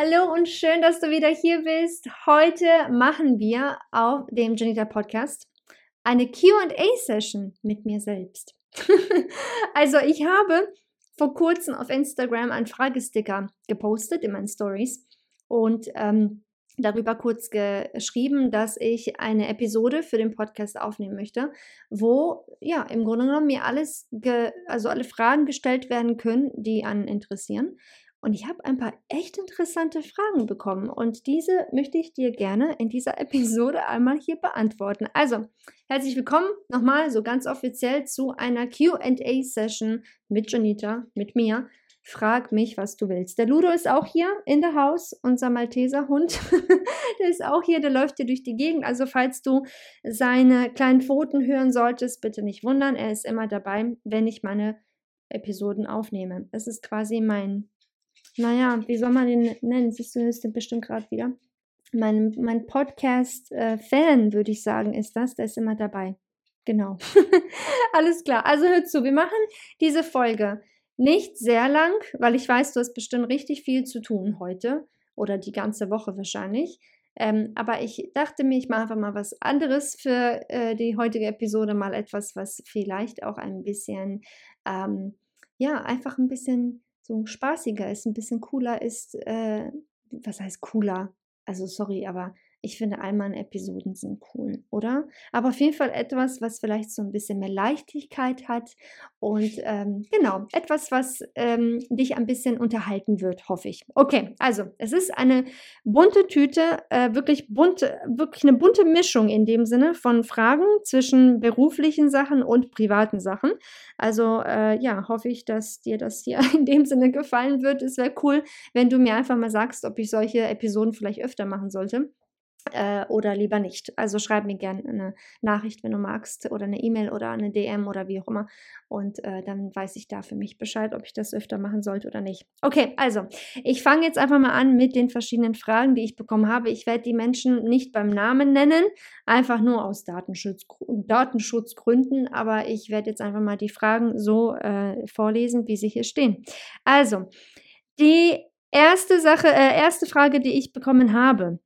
Hallo und schön, dass du wieder hier bist. Heute machen wir auf dem Janita Podcast eine QA-Session mit mir selbst. also ich habe vor kurzem auf Instagram einen Fragesticker gepostet in meinen Stories und ähm, darüber kurz geschrieben, dass ich eine Episode für den Podcast aufnehmen möchte, wo ja im Grunde genommen mir alles, also alle Fragen gestellt werden können, die einen interessieren. Und ich habe ein paar echt interessante Fragen bekommen und diese möchte ich dir gerne in dieser Episode einmal hier beantworten. Also, herzlich willkommen nochmal so ganz offiziell zu einer QA-Session mit Janita, mit mir. Frag mich, was du willst. Der Ludo ist auch hier in der Haus, unser Malteser Hund. der ist auch hier, der läuft hier durch die Gegend. Also, falls du seine kleinen Pfoten hören solltest, bitte nicht wundern. Er ist immer dabei, wenn ich meine Episoden aufnehme. Es ist quasi mein naja, wie soll man den nennen? Siehst du, ist bestimmt gerade wieder. Mein, mein Podcast-Fan, äh, würde ich sagen, ist das. Der ist immer dabei. Genau. Alles klar. Also hör zu, wir machen diese Folge nicht sehr lang, weil ich weiß, du hast bestimmt richtig viel zu tun heute oder die ganze Woche wahrscheinlich. Ähm, aber ich dachte mir, ich mache einfach mal was anderes für äh, die heutige Episode, mal etwas, was vielleicht auch ein bisschen, ähm, ja, einfach ein bisschen so spaßiger ist, ein bisschen cooler ist. Äh, was heißt cooler? Also sorry, aber ich finde, all meine Episoden sind cool, oder? Aber auf jeden Fall etwas, was vielleicht so ein bisschen mehr Leichtigkeit hat und ähm, genau, etwas, was ähm, dich ein bisschen unterhalten wird, hoffe ich. Okay, also es ist eine bunte Tüte, äh, wirklich bunte, wirklich eine bunte Mischung in dem Sinne von Fragen zwischen beruflichen Sachen und privaten Sachen. Also äh, ja, hoffe ich, dass dir das hier in dem Sinne gefallen wird. Es wäre cool, wenn du mir einfach mal sagst, ob ich solche Episoden vielleicht öfter machen sollte äh, oder lieber nicht. Also schreib mir gerne eine Nachricht, wenn du magst, oder eine E-Mail oder eine DM oder wie auch immer. Und äh, dann weiß ich da für mich Bescheid, ob ich das öfter machen sollte oder nicht. Okay, also ich fange jetzt einfach mal an mit den verschiedenen Fragen, die ich bekommen habe. Ich werde die Menschen nicht beim Namen nennen, einfach nur aus Datenschutz, Datenschutzgründen, aber ich werde jetzt einfach mal die Fragen so äh, vorlesen, wie sie hier stehen. Also, die erste Sache, äh, erste Frage, die ich bekommen habe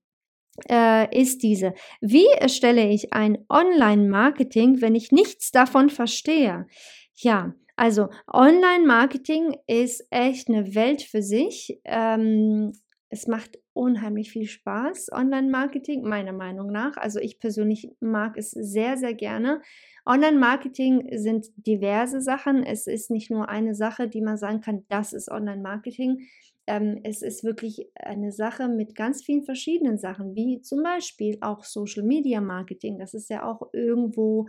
äh, ist diese. Wie erstelle ich ein Online-Marketing, wenn ich nichts davon verstehe? Ja, also Online-Marketing ist echt eine Welt für sich. Ähm, es macht unheimlich viel Spaß, Online-Marketing, meiner Meinung nach. Also ich persönlich mag es sehr, sehr gerne. Online-Marketing sind diverse Sachen. Es ist nicht nur eine Sache, die man sagen kann, das ist Online-Marketing. Ähm, es ist wirklich eine Sache mit ganz vielen verschiedenen Sachen, wie zum Beispiel auch Social Media Marketing. Das ist ja auch irgendwo,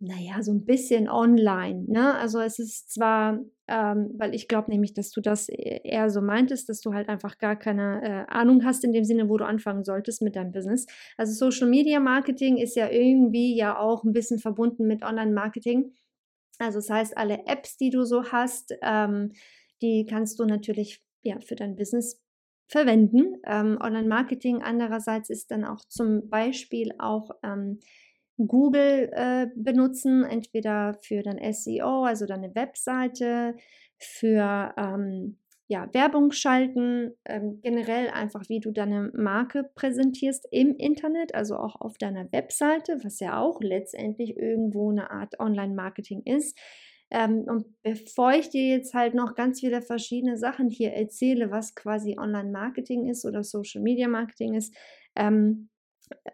naja, so ein bisschen online. Ne? Also es ist zwar, ähm, weil ich glaube nämlich, dass du das e-, eher so meintest, dass du halt einfach gar keine äh, Ahnung hast in dem Sinne, wo du anfangen solltest mit deinem Business. Also Social Media Marketing ist ja irgendwie ja auch ein bisschen verbunden mit Online Marketing. Also das heißt, alle Apps, die du so hast, ähm, die kannst du natürlich ja, für dein Business verwenden. Ähm, Online-Marketing andererseits ist dann auch zum Beispiel auch ähm, Google äh, benutzen, entweder für dein SEO, also deine Webseite, für ähm, ja, Werbung schalten, ähm, generell einfach, wie du deine Marke präsentierst im Internet, also auch auf deiner Webseite, was ja auch letztendlich irgendwo eine Art Online-Marketing ist. Ähm, und bevor ich dir jetzt halt noch ganz viele verschiedene Sachen hier erzähle, was quasi Online-Marketing ist oder Social-Media-Marketing ist, ähm,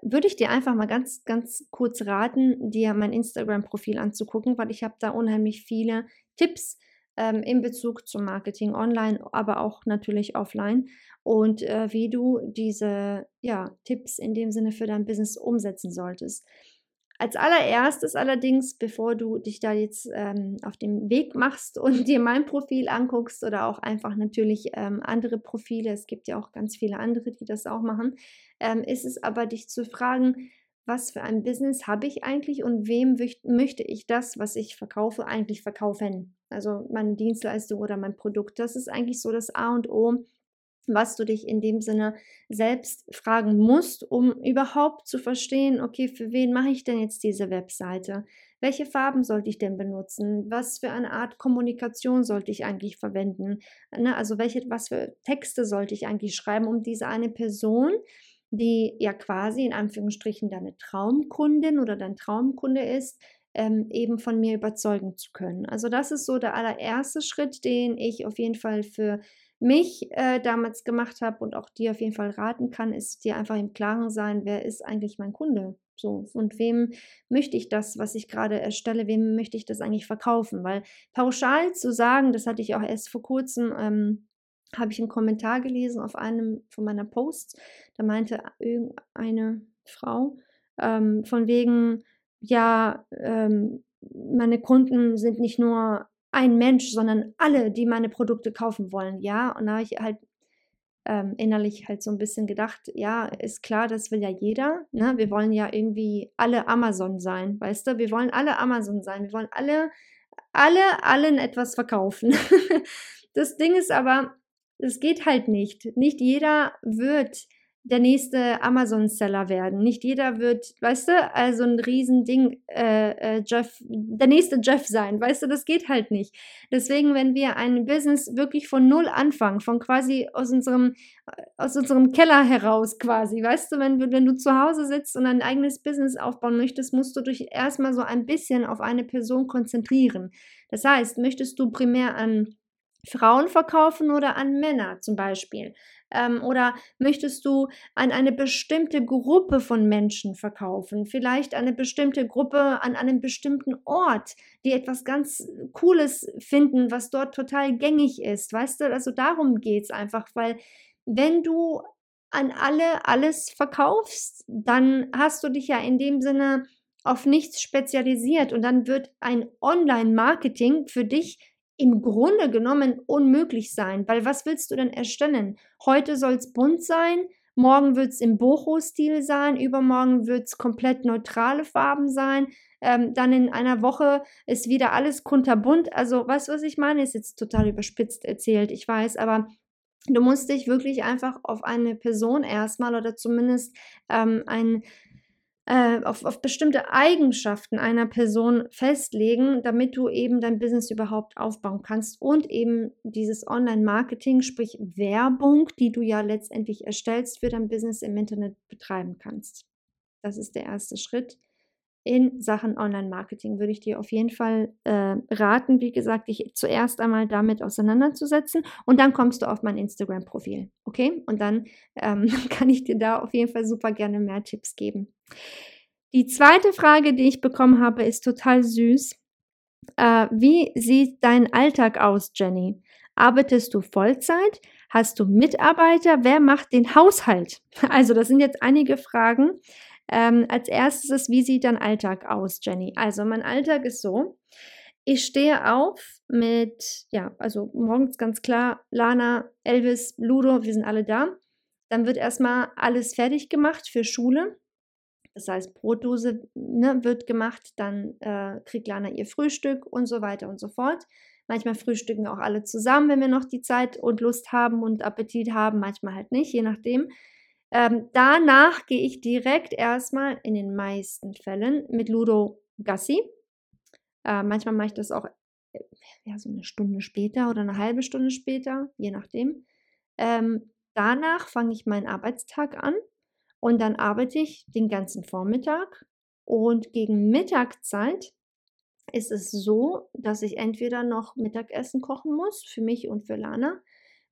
würde ich dir einfach mal ganz, ganz kurz raten, dir mein Instagram-Profil anzugucken, weil ich habe da unheimlich viele Tipps ähm, in Bezug zum Marketing online, aber auch natürlich offline und äh, wie du diese ja, Tipps in dem Sinne für dein Business umsetzen solltest. Als allererstes allerdings, bevor du dich da jetzt ähm, auf den Weg machst und dir mein Profil anguckst oder auch einfach natürlich ähm, andere Profile, es gibt ja auch ganz viele andere, die das auch machen, ähm, ist es aber dich zu fragen, was für ein Business habe ich eigentlich und wem möchte ich das, was ich verkaufe, eigentlich verkaufen? Also meine Dienstleistung oder mein Produkt. Das ist eigentlich so das A und O, was du dich in dem Sinne selbst fragen musst, um überhaupt zu verstehen, okay, für wen mache ich denn jetzt diese Webseite? Welche Farben sollte ich denn benutzen? Was für eine Art Kommunikation sollte ich eigentlich verwenden? Ne, also welche, was für Texte sollte ich eigentlich schreiben, um diese eine Person, die ja quasi in Anführungsstrichen deine Traumkundin oder dein Traumkunde ist, ähm, eben von mir überzeugen zu können. Also das ist so der allererste Schritt, den ich auf jeden Fall für mich äh, damals gemacht habe und auch dir auf jeden Fall raten kann, ist dir einfach im Klaren sein, wer ist eigentlich mein Kunde? So, und wem möchte ich das, was ich gerade erstelle, wem möchte ich das eigentlich verkaufen? Weil pauschal zu sagen, das hatte ich auch erst vor kurzem, ähm, habe ich einen Kommentar gelesen auf einem von meiner Posts, da meinte irgendeine Frau ähm, von wegen, ja, ähm, meine Kunden sind nicht nur ein Mensch, sondern alle, die meine Produkte kaufen wollen, ja. Und da habe ich halt ähm, innerlich halt so ein bisschen gedacht, ja, ist klar, das will ja jeder. Ne? Wir wollen ja irgendwie alle Amazon sein, weißt du? Wir wollen alle Amazon sein. Wir wollen alle, alle, allen etwas verkaufen. das Ding ist aber, es geht halt nicht. Nicht jeder wird der nächste Amazon-Seller werden. Nicht jeder wird, weißt du, also ein Riesending, äh, äh, Jeff, der nächste Jeff sein, weißt du, das geht halt nicht. Deswegen, wenn wir ein Business wirklich von null anfangen, von quasi aus unserem, aus unserem Keller heraus quasi, weißt du, wenn, wenn du zu Hause sitzt und ein eigenes Business aufbauen möchtest, musst du dich erstmal so ein bisschen auf eine Person konzentrieren. Das heißt, möchtest du primär an Frauen verkaufen oder an Männer zum Beispiel? Ähm, oder möchtest du an eine bestimmte Gruppe von Menschen verkaufen? Vielleicht eine bestimmte Gruppe an einem bestimmten Ort, die etwas ganz Cooles finden, was dort total gängig ist. Weißt du, also darum geht es einfach, weil wenn du an alle alles verkaufst, dann hast du dich ja in dem Sinne auf nichts spezialisiert und dann wird ein Online-Marketing für dich im Grunde genommen unmöglich sein, weil was willst du denn erstellen? Heute soll es bunt sein, morgen wird es im Boho-Stil sein, übermorgen wird es komplett neutrale Farben sein, ähm, dann in einer Woche ist wieder alles kunterbunt. Also, weißt du, was ich meine? Ist jetzt total überspitzt erzählt, ich weiß, aber du musst dich wirklich einfach auf eine Person erstmal oder zumindest ähm, ein äh, auf, auf bestimmte Eigenschaften einer Person festlegen, damit du eben dein Business überhaupt aufbauen kannst und eben dieses Online-Marketing, sprich Werbung, die du ja letztendlich erstellst, für dein Business im Internet betreiben kannst. Das ist der erste Schritt in Sachen Online-Marketing würde ich dir auf jeden Fall äh, raten, wie gesagt, dich zuerst einmal damit auseinanderzusetzen und dann kommst du auf mein Instagram-Profil, okay? Und dann ähm, kann ich dir da auf jeden Fall super gerne mehr Tipps geben. Die zweite Frage, die ich bekommen habe, ist total süß. Äh, wie sieht dein Alltag aus, Jenny? Arbeitest du Vollzeit? Hast du Mitarbeiter? Wer macht den Haushalt? Also das sind jetzt einige Fragen. Ähm, als erstes ist, wie sieht dein Alltag aus, Jenny? Also mein Alltag ist so, ich stehe auf mit, ja, also morgens ganz klar, Lana, Elvis, Ludo, wir sind alle da. Dann wird erstmal alles fertig gemacht für Schule. Das heißt, Brotdose ne, wird gemacht, dann äh, kriegt Lana ihr Frühstück und so weiter und so fort. Manchmal frühstücken auch alle zusammen, wenn wir noch die Zeit und Lust haben und Appetit haben, manchmal halt nicht, je nachdem. Ähm, danach gehe ich direkt erstmal in den meisten Fällen mit Ludo Gassi. Äh, manchmal mache ich das auch äh, ja, so eine Stunde später oder eine halbe Stunde später, je nachdem. Ähm, danach fange ich meinen Arbeitstag an und dann arbeite ich den ganzen Vormittag und gegen Mittagszeit ist es so, dass ich entweder noch Mittagessen kochen muss, für mich und für Lana.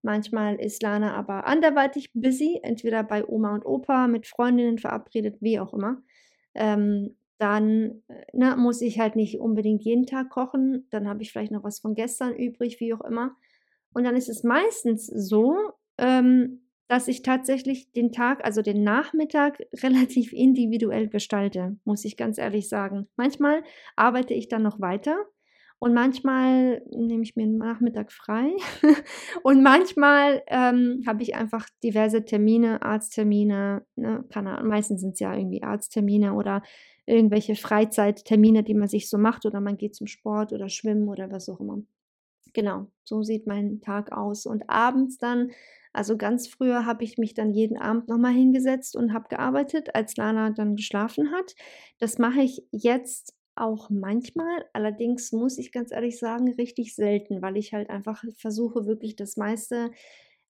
Manchmal ist Lana aber anderweitig busy, entweder bei Oma und Opa, mit Freundinnen verabredet, wie auch immer. Ähm, dann na, ne, muss ich halt nicht unbedingt jeden Tag kochen. Dann habe ich vielleicht noch was von gestern übrig, wie auch immer. Und dann ist es meistens so, ähm, dass ich tatsächlich den Tag, also den Nachmittag, relativ individuell gestalte, muss ich ganz ehrlich sagen. Manchmal arbeite ich dann noch weiter und manchmal nehme ich mir den Nachmittag frei und manchmal ähm, habe ich einfach diverse Termine, Arzttermine, ne, keine Ahnung, meistens sind es ja irgendwie Arzttermine oder irgendwelche Freizeittermine, die man sich so macht oder man geht zum Sport oder schwimmen oder was auch immer. Genau, so sieht mein Tag aus. Und abends dann also ganz früher habe ich mich dann jeden Abend nochmal hingesetzt und habe gearbeitet, als Lana dann geschlafen hat. Das mache ich jetzt auch manchmal, allerdings muss ich ganz ehrlich sagen, richtig selten, weil ich halt einfach versuche, wirklich das meiste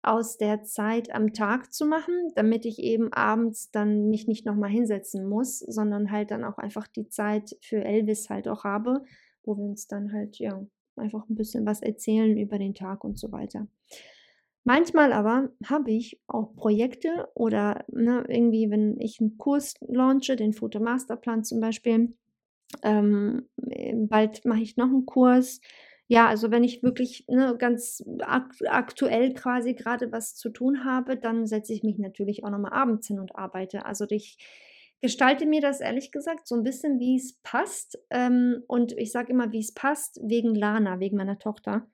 aus der Zeit am Tag zu machen, damit ich eben abends dann mich nicht nochmal hinsetzen muss, sondern halt dann auch einfach die Zeit für Elvis halt auch habe, wo wir uns dann halt, ja, einfach ein bisschen was erzählen über den Tag und so weiter. Manchmal aber habe ich auch Projekte oder ne, irgendwie, wenn ich einen Kurs launche, den Fotomasterplan zum Beispiel, ähm, bald mache ich noch einen Kurs. Ja, also wenn ich wirklich ne, ganz ak aktuell quasi gerade was zu tun habe, dann setze ich mich natürlich auch nochmal abends hin und arbeite. Also ich gestalte mir das ehrlich gesagt so ein bisschen, wie es passt. Ähm, und ich sage immer, wie es passt, wegen Lana, wegen meiner Tochter.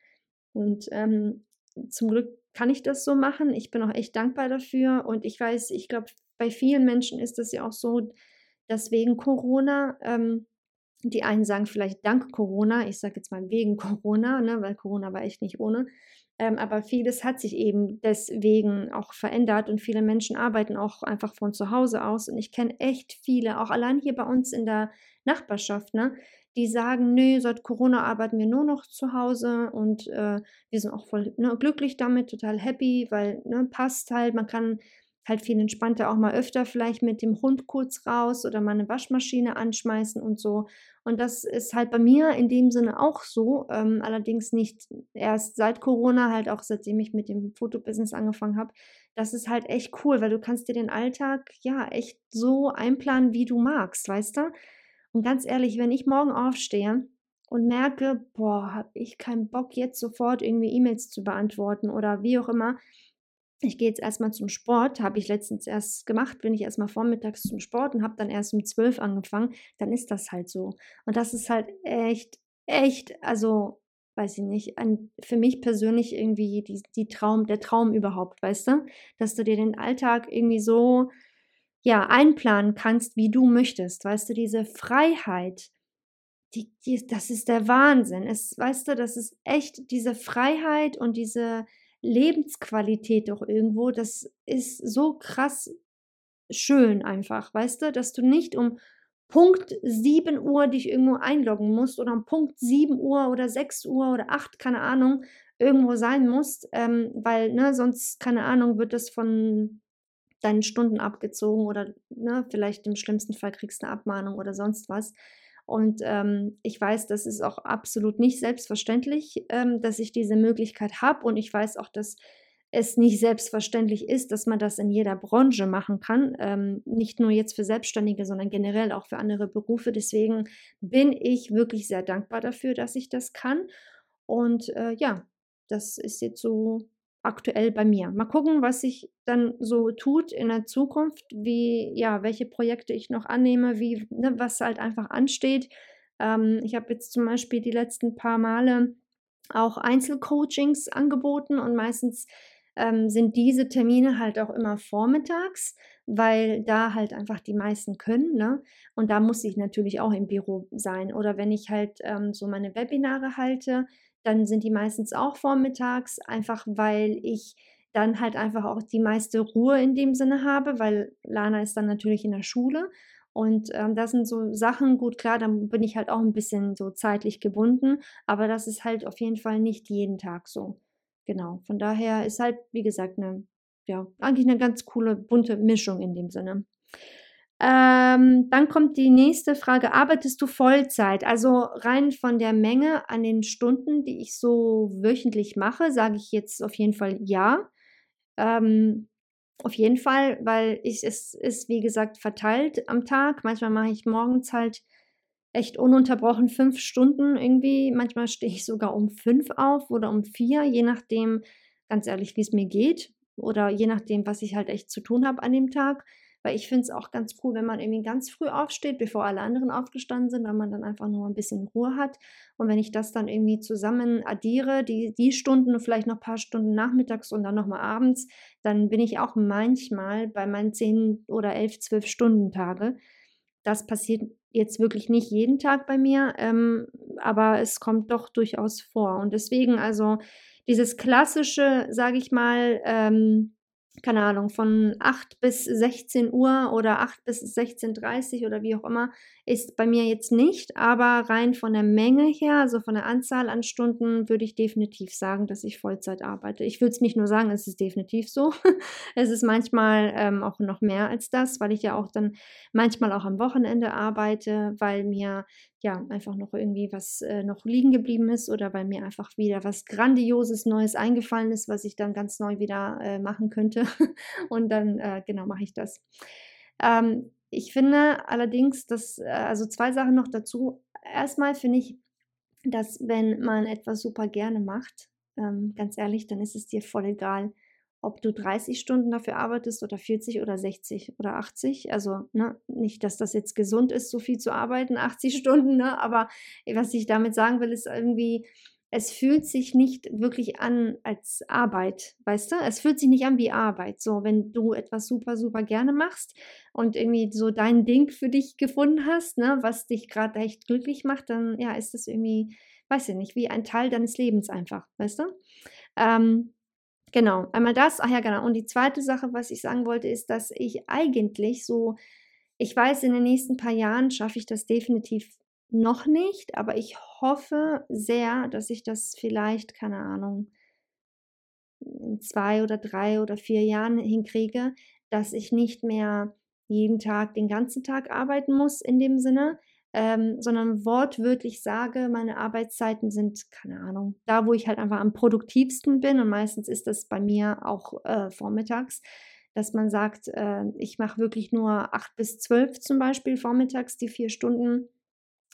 Und ähm, zum Glück kann ich das so machen. Ich bin auch echt dankbar dafür. Und ich weiß, ich glaube, bei vielen Menschen ist es ja auch so, dass wegen Corona, ähm, die einen sagen vielleicht dank Corona, ich sage jetzt mal wegen Corona, ne, weil Corona war echt nicht ohne. Ähm, aber vieles hat sich eben deswegen auch verändert und viele Menschen arbeiten auch einfach von zu Hause aus. Und ich kenne echt viele, auch allein hier bei uns in der Nachbarschaft, ne, die sagen, nee, seit Corona arbeiten wir nur noch zu Hause und äh, wir sind auch voll ne, glücklich damit, total happy, weil ne, passt halt, man kann halt viel entspannter auch mal öfter vielleicht mit dem Hund kurz raus oder mal eine Waschmaschine anschmeißen und so. Und das ist halt bei mir in dem Sinne auch so, ähm, allerdings nicht erst seit Corona, halt auch seitdem ich mit dem Fotobusiness angefangen habe. Das ist halt echt cool, weil du kannst dir den Alltag ja echt so einplanen, wie du magst, weißt du? Und ganz ehrlich, wenn ich morgen aufstehe und merke, boah, habe ich keinen Bock jetzt sofort irgendwie E-Mails zu beantworten oder wie auch immer, ich gehe jetzt erstmal zum Sport, habe ich letztens erst gemacht, bin ich erstmal vormittags zum Sport und habe dann erst um zwölf angefangen, dann ist das halt so. Und das ist halt echt, echt, also weiß ich nicht, ein, für mich persönlich irgendwie die, die Traum, der Traum überhaupt, weißt du? Dass du dir den Alltag irgendwie so ja, einplanen kannst, wie du möchtest. Weißt du, diese Freiheit, die, die, das ist der Wahnsinn. Es, weißt du, das ist echt diese Freiheit und diese Lebensqualität doch irgendwo, das ist so krass schön einfach, weißt du, dass du nicht um Punkt 7 Uhr dich irgendwo einloggen musst oder um Punkt 7 Uhr oder 6 Uhr oder 8, keine Ahnung, irgendwo sein musst, ähm, weil, ne, sonst, keine Ahnung, wird das von deinen Stunden abgezogen oder ne, vielleicht im schlimmsten Fall kriegst du eine Abmahnung oder sonst was. Und ähm, ich weiß, das ist auch absolut nicht selbstverständlich, ähm, dass ich diese Möglichkeit habe. Und ich weiß auch, dass es nicht selbstverständlich ist, dass man das in jeder Branche machen kann. Ähm, nicht nur jetzt für Selbstständige, sondern generell auch für andere Berufe. Deswegen bin ich wirklich sehr dankbar dafür, dass ich das kann. Und äh, ja, das ist jetzt so aktuell bei mir. Mal gucken, was sich dann so tut in der Zukunft, wie, ja, welche Projekte ich noch annehme, wie, ne, was halt einfach ansteht. Ähm, ich habe jetzt zum Beispiel die letzten paar Male auch Einzelcoachings angeboten und meistens ähm, sind diese Termine halt auch immer vormittags, weil da halt einfach die meisten können. Ne? Und da muss ich natürlich auch im Büro sein. Oder wenn ich halt ähm, so meine Webinare halte, dann sind die meistens auch vormittags, einfach weil ich dann halt einfach auch die meiste Ruhe in dem Sinne habe, weil Lana ist dann natürlich in der Schule. Und ähm, das sind so Sachen, gut, klar, dann bin ich halt auch ein bisschen so zeitlich gebunden, aber das ist halt auf jeden Fall nicht jeden Tag so. Genau. Von daher ist halt, wie gesagt, eine, ja, eigentlich eine ganz coole, bunte Mischung in dem Sinne. Ähm, dann kommt die nächste Frage, arbeitest du Vollzeit? Also rein von der Menge an den Stunden, die ich so wöchentlich mache, sage ich jetzt auf jeden Fall ja. Ähm, auf jeden Fall, weil ich, es ist, wie gesagt, verteilt am Tag. Manchmal mache ich morgens halt echt ununterbrochen fünf Stunden irgendwie. Manchmal stehe ich sogar um fünf auf oder um vier, je nachdem, ganz ehrlich, wie es mir geht. Oder je nachdem, was ich halt echt zu tun habe an dem Tag. Weil ich finde es auch ganz cool, wenn man irgendwie ganz früh aufsteht, bevor alle anderen aufgestanden sind, weil man dann einfach nur ein bisschen Ruhe hat. Und wenn ich das dann irgendwie zusammen addiere, die, die Stunden und vielleicht noch ein paar Stunden nachmittags und dann nochmal abends, dann bin ich auch manchmal bei meinen 10 oder 11, 12 Stunden Tage. Das passiert jetzt wirklich nicht jeden Tag bei mir, ähm, aber es kommt doch durchaus vor. Und deswegen also dieses klassische, sage ich mal, ähm, keine Ahnung, von 8 bis 16 Uhr oder 8 bis 16.30 Uhr oder wie auch immer, ist bei mir jetzt nicht, aber rein von der Menge her, also von der Anzahl an Stunden, würde ich definitiv sagen, dass ich Vollzeit arbeite. Ich würde es nicht nur sagen, es ist definitiv so. es ist manchmal ähm, auch noch mehr als das, weil ich ja auch dann manchmal auch am Wochenende arbeite, weil mir ja, einfach noch irgendwie was äh, noch liegen geblieben ist oder weil mir einfach wieder was Grandioses Neues eingefallen ist, was ich dann ganz neu wieder äh, machen könnte. Und dann, äh, genau, mache ich das. Ähm, ich finde allerdings, dass, äh, also zwei Sachen noch dazu. Erstmal finde ich, dass wenn man etwas super gerne macht, ähm, ganz ehrlich, dann ist es dir voll egal, ob du 30 Stunden dafür arbeitest oder 40 oder 60 oder 80. Also ne, nicht, dass das jetzt gesund ist, so viel zu arbeiten, 80 Stunden, ne, aber was ich damit sagen will, ist irgendwie, es fühlt sich nicht wirklich an als Arbeit, weißt du? Es fühlt sich nicht an wie Arbeit. So, wenn du etwas super, super gerne machst und irgendwie so dein Ding für dich gefunden hast, ne, was dich gerade echt glücklich macht, dann ja, ist das irgendwie, weiß ich nicht, wie ein Teil deines Lebens einfach, weißt du? Ähm, Genau, einmal das. Ach ja, genau. Und die zweite Sache, was ich sagen wollte, ist, dass ich eigentlich so, ich weiß, in den nächsten paar Jahren schaffe ich das definitiv noch nicht, aber ich hoffe sehr, dass ich das vielleicht, keine Ahnung, in zwei oder drei oder vier Jahren hinkriege, dass ich nicht mehr jeden Tag den ganzen Tag arbeiten muss in dem Sinne, ähm, sondern wortwörtlich sage, meine Arbeitszeiten sind, keine Ahnung, da, wo ich halt einfach am produktivsten bin und meistens ist das bei mir auch äh, vormittags, dass man sagt, äh, ich mache wirklich nur acht bis zwölf zum Beispiel vormittags, die vier Stunden.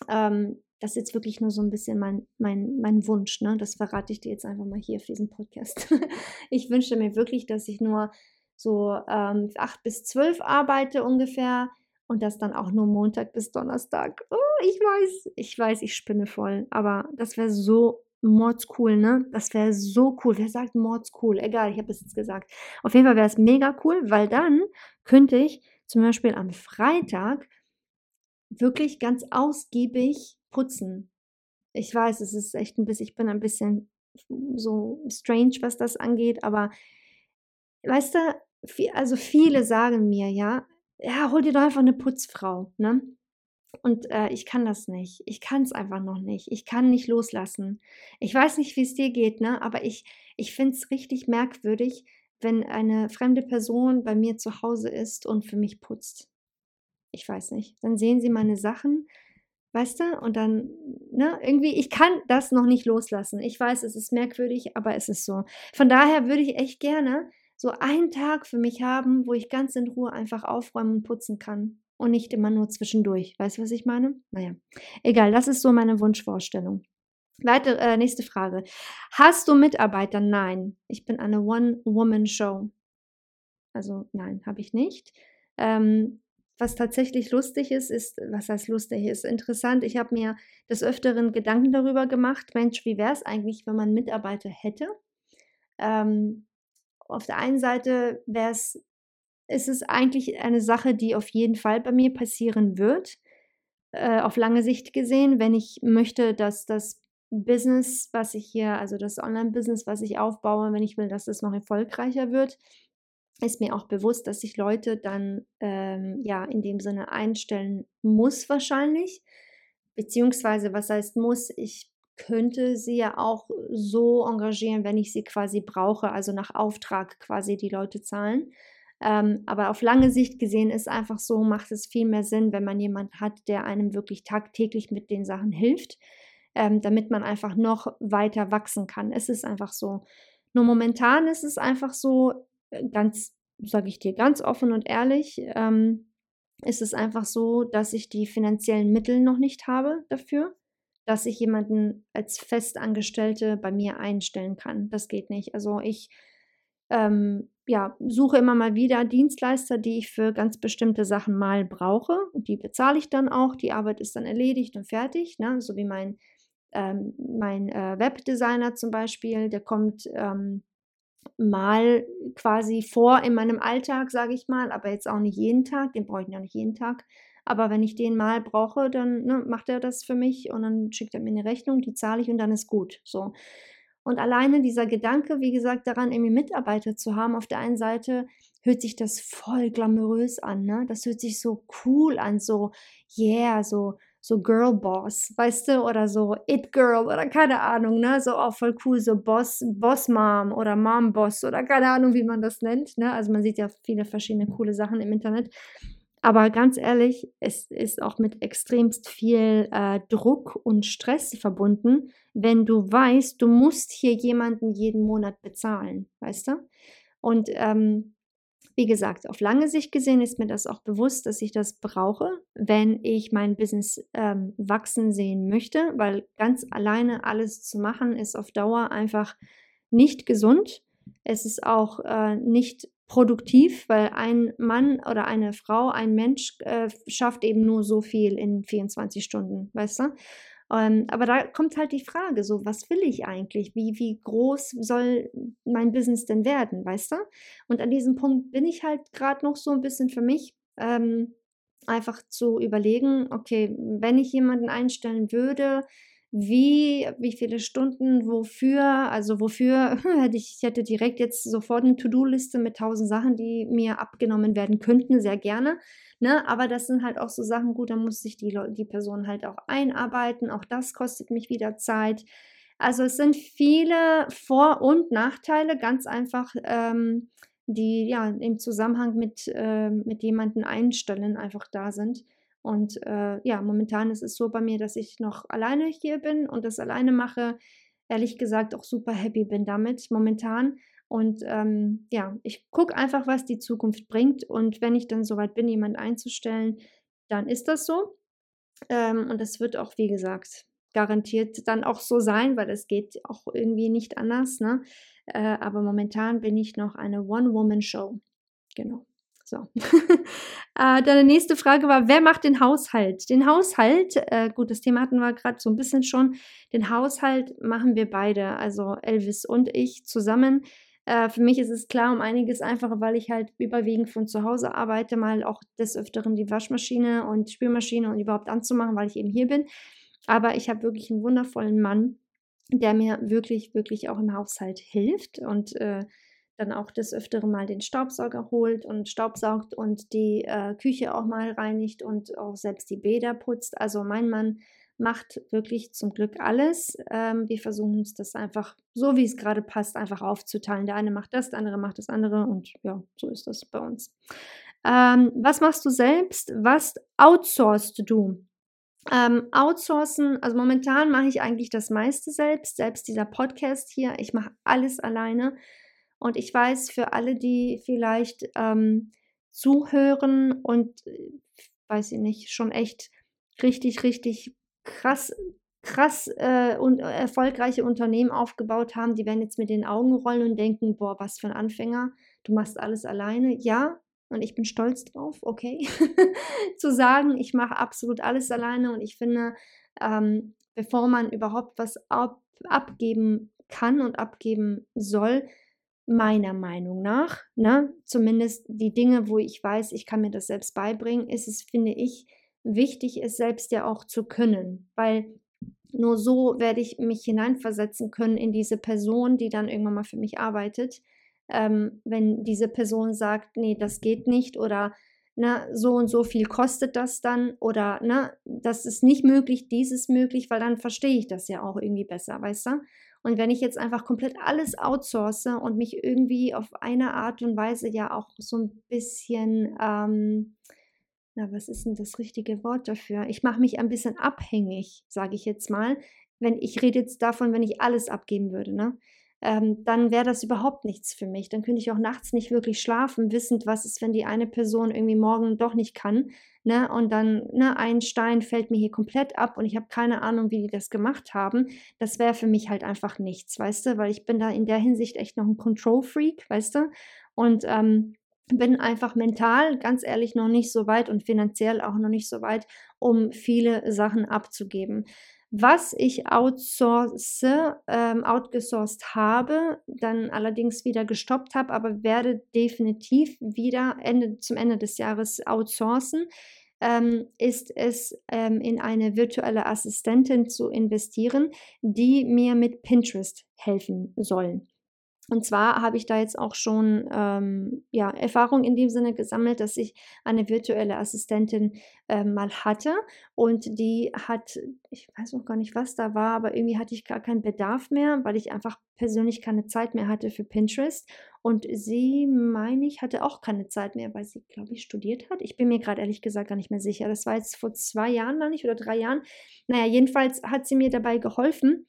Ähm, das ist jetzt wirklich nur so ein bisschen mein, mein, mein Wunsch, ne? Das verrate ich dir jetzt einfach mal hier auf diesem Podcast. ich wünsche mir wirklich, dass ich nur so ähm, acht bis zwölf arbeite ungefähr und das dann auch nur Montag bis Donnerstag. Oh, ich weiß, ich weiß, ich spinne voll. Aber das wäre so mordscool, ne? Das wäre so cool. Wer sagt mordscool? Egal, ich habe es jetzt gesagt. Auf jeden Fall wäre es mega cool, weil dann könnte ich zum Beispiel am Freitag wirklich ganz ausgiebig putzen. Ich weiß, es ist echt ein bisschen, ich bin ein bisschen so strange, was das angeht, aber weißt du, also viele sagen mir ja, ja, hol dir doch einfach eine Putzfrau, ne? Und äh, ich kann das nicht. Ich kann es einfach noch nicht. Ich kann nicht loslassen. Ich weiß nicht, wie es dir geht, ne? Aber ich, ich finde es richtig merkwürdig, wenn eine fremde Person bei mir zu Hause ist und für mich putzt. Ich weiß nicht. Dann sehen sie meine Sachen, weißt du? Und dann, ne, irgendwie, ich kann das noch nicht loslassen. Ich weiß, es ist merkwürdig, aber es ist so. Von daher würde ich echt gerne so einen Tag für mich haben, wo ich ganz in Ruhe einfach aufräumen und putzen kann und nicht immer nur zwischendurch. Weißt du, was ich meine? Naja, egal, das ist so meine Wunschvorstellung. Weiter, äh, nächste Frage. Hast du Mitarbeiter? Nein. Ich bin eine One-Woman-Show. Also nein, habe ich nicht. Ähm, was tatsächlich lustig ist, ist, was heißt lustig, ist interessant. Ich habe mir des Öfteren Gedanken darüber gemacht, Mensch, wie wäre es eigentlich, wenn man Mitarbeiter hätte? Ähm, auf der einen Seite wäre es, ist es eigentlich eine Sache, die auf jeden Fall bei mir passieren wird, äh, auf lange Sicht gesehen, wenn ich möchte, dass das Business, was ich hier, also das Online-Business, was ich aufbaue, wenn ich will, dass es noch erfolgreicher wird, ist mir auch bewusst, dass ich Leute dann ähm, ja in dem Sinne einstellen muss wahrscheinlich. Beziehungsweise, was heißt muss, ich könnte sie ja auch so engagieren, wenn ich sie quasi brauche, also nach Auftrag quasi die Leute zahlen. Ähm, aber auf lange Sicht gesehen ist einfach so, macht es viel mehr Sinn, wenn man jemanden hat, der einem wirklich tagtäglich mit den Sachen hilft, ähm, damit man einfach noch weiter wachsen kann. Es ist einfach so. Nur momentan ist es einfach so, äh, ganz, sage ich dir ganz offen und ehrlich, ähm, ist es einfach so, dass ich die finanziellen Mittel noch nicht habe dafür, dass ich jemanden als Festangestellte bei mir einstellen kann. Das geht nicht. Also ich ähm, ja, suche immer mal wieder Dienstleister, die ich für ganz bestimmte Sachen mal brauche. Und die bezahle ich dann auch. Die Arbeit ist dann erledigt und fertig. Ne? So wie mein, ähm, mein äh, Webdesigner zum Beispiel, der kommt ähm, mal quasi vor in meinem Alltag, sage ich mal, aber jetzt auch nicht jeden Tag. Den brauche ich ja nicht jeden Tag. Aber wenn ich den mal brauche, dann ne, macht er das für mich und dann schickt er mir eine Rechnung, die zahle ich und dann ist gut. So. Und alleine dieser Gedanke, wie gesagt, daran irgendwie Mitarbeiter zu haben, auf der einen Seite hört sich das voll glamourös an, ne? Das hört sich so cool an, so yeah, so so Girl Boss, weißt du, oder so It Girl oder keine Ahnung, ne? So auch voll cool, so Boss, Boss Mom oder Mom Boss oder keine Ahnung, wie man das nennt, ne? Also man sieht ja viele verschiedene coole Sachen im Internet. Aber ganz ehrlich, es ist auch mit extremst viel äh, Druck und Stress verbunden, wenn du weißt, du musst hier jemanden jeden Monat bezahlen, weißt du? Und ähm, wie gesagt, auf lange Sicht gesehen ist mir das auch bewusst, dass ich das brauche, wenn ich mein Business ähm, wachsen sehen möchte, weil ganz alleine alles zu machen ist auf Dauer einfach nicht gesund. Es ist auch äh, nicht produktiv, weil ein Mann oder eine Frau, ein Mensch äh, schafft eben nur so viel in 24 Stunden, weißt du? Ähm, aber da kommt halt die Frage, so, was will ich eigentlich? Wie, wie groß soll mein Business denn werden, weißt du? Und an diesem Punkt bin ich halt gerade noch so ein bisschen für mich. Ähm, einfach zu überlegen, okay, wenn ich jemanden einstellen würde, wie, wie viele Stunden, wofür, also wofür hätte ich, hätte direkt jetzt sofort eine To-Do-Liste mit tausend Sachen, die mir abgenommen werden könnten, sehr gerne. Ne? Aber das sind halt auch so Sachen, gut, da muss sich die, die Person halt auch einarbeiten. Auch das kostet mich wieder Zeit. Also es sind viele Vor- und Nachteile, ganz einfach, ähm, die ja im Zusammenhang mit, äh, mit jemanden einstellen einfach da sind. Und äh, ja, momentan ist es so bei mir, dass ich noch alleine hier bin und das alleine mache. Ehrlich gesagt auch super happy bin damit momentan. Und ähm, ja, ich gucke einfach, was die Zukunft bringt. Und wenn ich dann soweit bin, jemanden einzustellen, dann ist das so. Ähm, und das wird auch, wie gesagt, garantiert dann auch so sein, weil es geht auch irgendwie nicht anders. Ne? Äh, aber momentan bin ich noch eine One-Woman-Show. Genau. So. äh, deine nächste Frage war, wer macht den Haushalt? Den Haushalt, äh, gut, das Thema hatten wir gerade so ein bisschen schon. Den Haushalt machen wir beide, also Elvis und ich zusammen. Äh, für mich ist es klar um einiges einfacher, weil ich halt überwiegend von zu Hause arbeite, mal auch des Öfteren die Waschmaschine und Spülmaschine und überhaupt anzumachen, weil ich eben hier bin. Aber ich habe wirklich einen wundervollen Mann, der mir wirklich, wirklich auch im Haushalt hilft und äh, dann auch des Öfteren mal den Staubsauger holt und staubsaugt und die äh, Küche auch mal reinigt und auch selbst die Bäder putzt. Also mein Mann macht wirklich zum Glück alles. Ähm, wir versuchen uns das einfach so, wie es gerade passt, einfach aufzuteilen. Der eine macht das, der andere macht das andere und ja, so ist das bei uns. Ähm, was machst du selbst? Was outsourcest du? Ähm, outsourcen, also momentan mache ich eigentlich das meiste selbst, selbst dieser Podcast hier, ich mache alles alleine. Und ich weiß, für alle, die vielleicht ähm, zuhören und, äh, weiß ich nicht, schon echt richtig, richtig krass, krass äh, und äh, erfolgreiche Unternehmen aufgebaut haben, die werden jetzt mit den Augen rollen und denken, boah, was für ein Anfänger, du machst alles alleine. Ja, und ich bin stolz drauf, okay, zu sagen, ich mache absolut alles alleine und ich finde, ähm, bevor man überhaupt was ab, abgeben kann und abgeben soll, meiner Meinung nach, ne, zumindest die Dinge, wo ich weiß, ich kann mir das selbst beibringen, ist es, finde ich, wichtig, es selbst ja auch zu können, weil nur so werde ich mich hineinversetzen können in diese Person, die dann irgendwann mal für mich arbeitet. Ähm, wenn diese Person sagt, nee, das geht nicht oder na, ne, so und so viel kostet das dann oder na, ne, das ist nicht möglich, dies ist möglich, weil dann verstehe ich das ja auch irgendwie besser, weißt du? Und wenn ich jetzt einfach komplett alles outsource und mich irgendwie auf eine Art und Weise ja auch so ein bisschen, ähm, na, was ist denn das richtige Wort dafür? Ich mache mich ein bisschen abhängig, sage ich jetzt mal. Wenn ich rede jetzt davon, wenn ich alles abgeben würde, ne? Ähm, dann wäre das überhaupt nichts für mich. Dann könnte ich auch nachts nicht wirklich schlafen, wissend, was ist, wenn die eine Person irgendwie morgen doch nicht kann. Ne? Und dann ne, ein Stein fällt mir hier komplett ab und ich habe keine Ahnung, wie die das gemacht haben. Das wäre für mich halt einfach nichts, weißt du, weil ich bin da in der Hinsicht echt noch ein Control-Freak, weißt du. Und ähm, bin einfach mental, ganz ehrlich, noch nicht so weit und finanziell auch noch nicht so weit, um viele Sachen abzugeben. Was ich outsource, ähm, outgesourced habe, dann allerdings wieder gestoppt habe, aber werde definitiv wieder Ende, zum Ende des Jahres outsourcen, ähm, ist es, ähm, in eine virtuelle Assistentin zu investieren, die mir mit Pinterest helfen sollen. Und zwar habe ich da jetzt auch schon ähm, ja, Erfahrung in dem Sinne gesammelt, dass ich eine virtuelle Assistentin äh, mal hatte und die hat, ich weiß noch gar nicht, was da war, aber irgendwie hatte ich gar keinen Bedarf mehr, weil ich einfach persönlich keine Zeit mehr hatte für Pinterest. Und sie, meine ich, hatte auch keine Zeit mehr, weil sie, glaube ich, studiert hat. Ich bin mir gerade ehrlich gesagt gar nicht mehr sicher. Das war jetzt vor zwei Jahren, meine ich, oder drei Jahren. Naja, jedenfalls hat sie mir dabei geholfen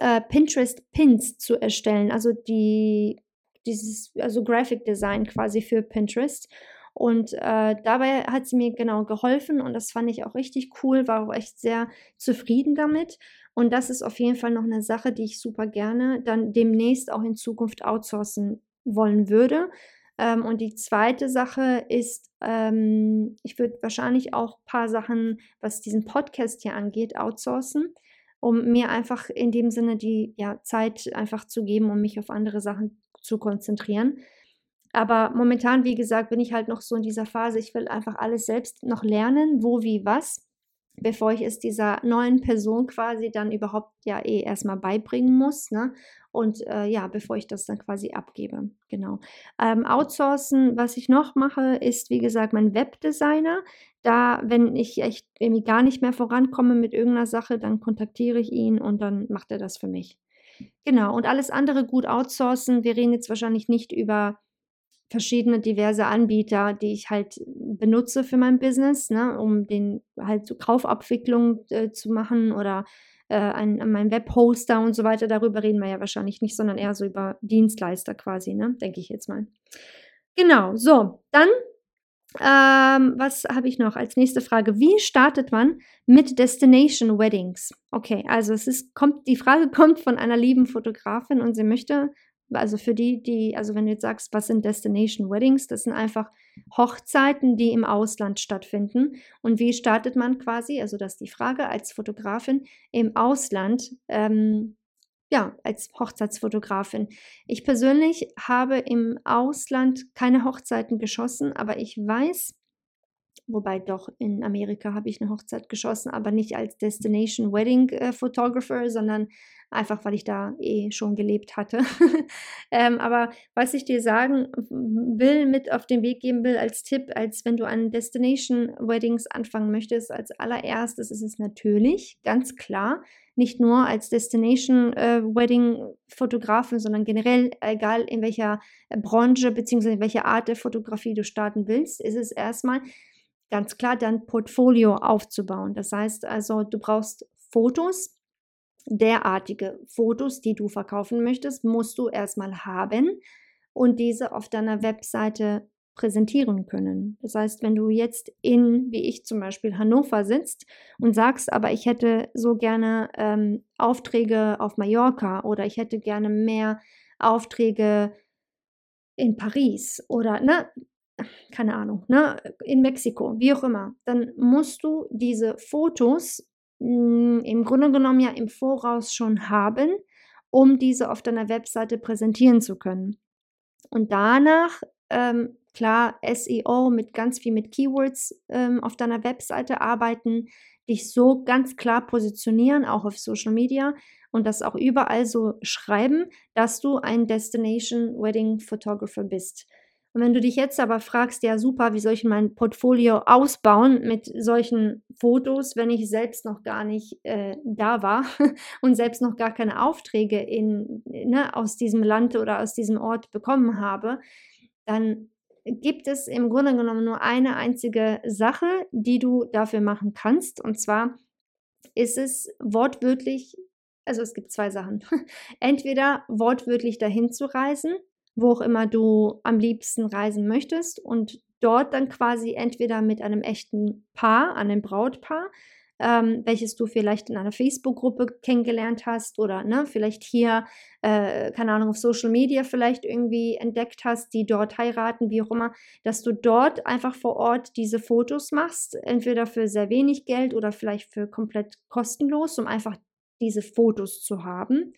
äh, Pinterest-Pins zu erstellen, also die, dieses, also Graphic Design quasi für Pinterest. Und äh, dabei hat sie mir genau geholfen und das fand ich auch richtig cool, war auch echt sehr zufrieden damit. Und das ist auf jeden Fall noch eine Sache, die ich super gerne dann demnächst auch in Zukunft outsourcen wollen würde. Ähm, und die zweite Sache ist, ähm, ich würde wahrscheinlich auch ein paar Sachen, was diesen Podcast hier angeht, outsourcen um mir einfach in dem Sinne die ja, Zeit einfach zu geben, um mich auf andere Sachen zu konzentrieren. Aber momentan, wie gesagt, bin ich halt noch so in dieser Phase, ich will einfach alles selbst noch lernen, wo, wie, was, bevor ich es dieser neuen Person quasi dann überhaupt ja eh erstmal beibringen muss. Ne? Und äh, ja, bevor ich das dann quasi abgebe. Genau. Ähm, outsourcen, was ich noch mache, ist, wie gesagt, mein Webdesigner. Da, wenn ich echt irgendwie gar nicht mehr vorankomme mit irgendeiner Sache, dann kontaktiere ich ihn und dann macht er das für mich. Genau. Und alles andere gut outsourcen. Wir reden jetzt wahrscheinlich nicht über verschiedene diverse Anbieter, die ich halt benutze für mein Business, ne, um den halt so Kaufabwicklung äh, zu machen oder äh, ein, mein Webhoster und so weiter, darüber reden wir ja wahrscheinlich nicht, sondern eher so über Dienstleister quasi, ne? denke ich jetzt mal. Genau, so, dann, ähm, was habe ich noch als nächste Frage? Wie startet man mit Destination Weddings? Okay, also es ist, kommt, die Frage kommt von einer lieben Fotografin und sie möchte also für die, die, also wenn du jetzt sagst, was sind Destination Weddings, das sind einfach Hochzeiten, die im Ausland stattfinden. Und wie startet man quasi, also das ist die Frage, als Fotografin im Ausland, ähm, ja, als Hochzeitsfotografin. Ich persönlich habe im Ausland keine Hochzeiten geschossen, aber ich weiß, Wobei doch in Amerika habe ich eine Hochzeit geschossen, aber nicht als Destination Wedding äh, Photographer, sondern einfach, weil ich da eh schon gelebt hatte. ähm, aber was ich dir sagen will, mit auf den Weg geben will als Tipp, als wenn du an Destination Weddings anfangen möchtest, als allererstes ist es natürlich ganz klar, nicht nur als Destination äh, Wedding Fotografin, sondern generell, egal in welcher Branche bzw. in welcher Art der Fotografie du starten willst, ist es erstmal ganz klar dein Portfolio aufzubauen. Das heißt also, du brauchst Fotos, derartige Fotos, die du verkaufen möchtest, musst du erstmal haben und diese auf deiner Webseite präsentieren können. Das heißt, wenn du jetzt in, wie ich zum Beispiel, Hannover sitzt und sagst, aber ich hätte so gerne ähm, Aufträge auf Mallorca oder ich hätte gerne mehr Aufträge in Paris oder ne, keine Ahnung, ne, in Mexiko, wie auch immer, dann musst du diese Fotos mh, hm, im Grunde genommen ja im Voraus schon haben, um diese auf deiner Webseite präsentieren zu können. Und danach, ähm, klar, SEO mit ganz viel mit Keywords ähm, auf deiner Webseite arbeiten, dich so ganz klar positionieren, auch auf Social Media und das auch überall so schreiben, dass du ein Destination Wedding Photographer bist. Und wenn du dich jetzt aber fragst, ja super, wie soll ich mein Portfolio ausbauen mit solchen Fotos, wenn ich selbst noch gar nicht äh, da war und selbst noch gar keine Aufträge in, ne, aus diesem Land oder aus diesem Ort bekommen habe, dann gibt es im Grunde genommen nur eine einzige Sache, die du dafür machen kannst. Und zwar ist es wortwörtlich, also es gibt zwei Sachen. Entweder wortwörtlich dahin zu reisen, wo auch immer du am liebsten reisen möchtest und dort dann quasi entweder mit einem echten Paar, einem Brautpaar, ähm, welches du vielleicht in einer Facebook-Gruppe kennengelernt hast oder ne, vielleicht hier, äh, keine Ahnung, auf Social Media vielleicht irgendwie entdeckt hast, die dort heiraten, wie auch immer, dass du dort einfach vor Ort diese Fotos machst, entweder für sehr wenig Geld oder vielleicht für komplett kostenlos, um einfach diese Fotos zu haben.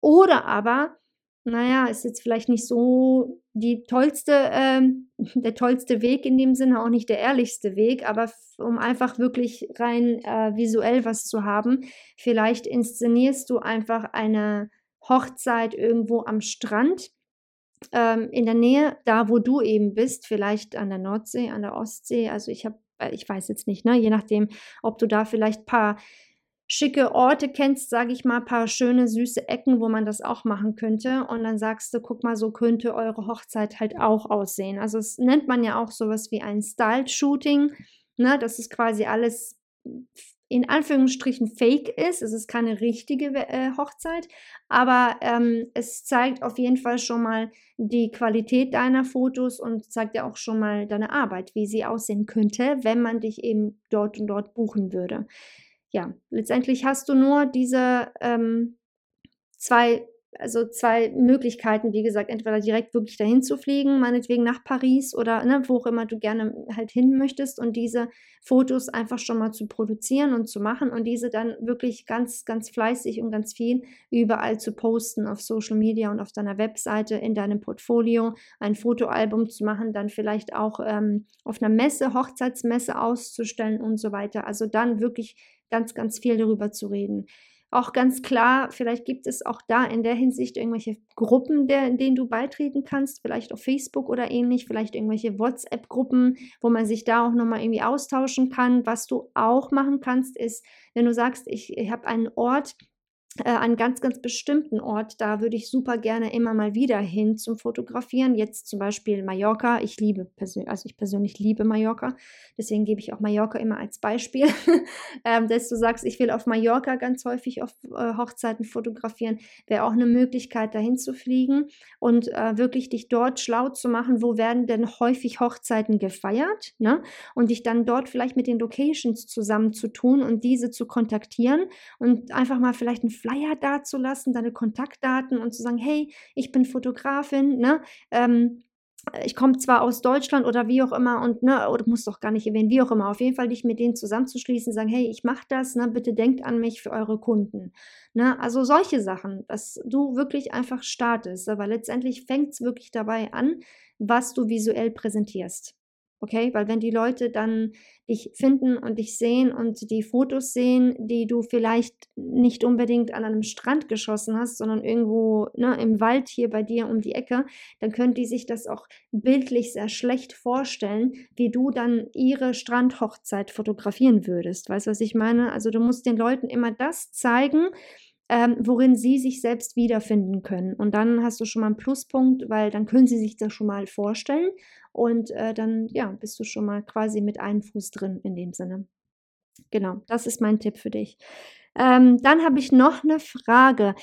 Oder aber naja, ist jetzt vielleicht nicht so die tollste, ähm, der tollste Weg in dem Sinne, auch nicht der ehrlichste Weg, aber um einfach wirklich rein äh, visuell was zu haben, vielleicht inszenierst du einfach eine Hochzeit irgendwo am Strand ähm, in der Nähe, da wo du eben bist, vielleicht an der Nordsee, an der Ostsee. Also ich habe, äh, ich weiß jetzt nicht, ne, je nachdem, ob du da vielleicht paar schicke Orte kennst, sage ich mal, paar schöne, süße Ecken, wo man das auch machen könnte. Und dann sagst du, guck mal, so könnte eure Hochzeit halt auch aussehen. Also es nennt man ja auch sowas wie ein Style-Shooting. Ne? Das ist quasi alles in Anführungsstrichen fake ist. Es ist keine richtige äh, Hochzeit, aber ähm, es zeigt auf jeden Fall schon mal die Qualität deiner Fotos und zeigt ja auch schon mal deine Arbeit, wie sie aussehen könnte, wenn man dich eben dort und dort buchen würde ja, letztendlich hast du nur diese ähm, zwei, also zwei Möglichkeiten, wie gesagt, entweder direkt wirklich dahin zu fliegen, meinetwegen nach Paris oder ne, wo auch immer du gerne halt hin möchtest und diese Fotos einfach schon mal zu produzieren und zu machen und diese dann wirklich ganz, ganz fleißig und ganz viel überall zu posten auf Social Media und auf deiner Webseite, in deinem Portfolio, ein Fotoalbum zu machen, dann vielleicht auch ähm, auf einer Messe, Hochzeitsmesse auszustellen und so weiter. Also dann wirklich ganz, ganz viel darüber zu reden. Auch ganz klar, vielleicht gibt es auch da in der Hinsicht irgendwelche Gruppen, der, in denen du beitreten kannst, vielleicht auf Facebook oder ähnlich, vielleicht irgendwelche WhatsApp-Gruppen, wo man sich da auch nochmal irgendwie austauschen kann. Was du auch machen kannst, ist, wenn du sagst, ich, ich habe einen Ort, äh, einen ganz, ganz bestimmten Ort, da würde ich super gerne immer mal wieder hin zum Fotografieren. Jetzt zum Beispiel Mallorca. Ich liebe persönlich, also ich persönlich liebe Mallorca. Deswegen gebe ich auch Mallorca immer als Beispiel. ähm, dass du sagst, ich will auf Mallorca ganz häufig auf äh, Hochzeiten fotografieren, wäre auch eine Möglichkeit, dahin zu fliegen und äh, wirklich dich dort schlau zu machen, wo werden denn häufig Hochzeiten gefeiert, ne? Und dich dann dort vielleicht mit den Locations zusammenzutun und diese zu kontaktieren und einfach mal vielleicht ein Flyer dazulassen, deine Kontaktdaten und zu sagen, hey, ich bin Fotografin, ne? Ähm, ich komme zwar aus Deutschland oder wie auch immer und ne, oder muss doch gar nicht erwähnen, wie auch immer, auf jeden Fall dich mit denen zusammenzuschließen, sagen, hey, ich mache das, ne, bitte denkt an mich für eure Kunden. Ne? Also solche Sachen, dass du wirklich einfach startest, aber letztendlich fängt es wirklich dabei an, was du visuell präsentierst. Okay, weil wenn die Leute dann dich finden und dich sehen und die Fotos sehen, die du vielleicht nicht unbedingt an einem Strand geschossen hast, sondern irgendwo ne, im Wald hier bei dir um die Ecke, dann können die sich das auch bildlich sehr schlecht vorstellen, wie du dann ihre Strandhochzeit fotografieren würdest. Weißt du, was ich meine? Also du musst den Leuten immer das zeigen, ähm, worin sie sich selbst wiederfinden können. Und dann hast du schon mal einen Pluspunkt, weil dann können sie sich das schon mal vorstellen und äh, dann ja, bist du schon mal quasi mit einem Fuß drin in dem Sinne. Genau, das ist mein Tipp für dich. Ähm, dann habe ich noch eine Frage.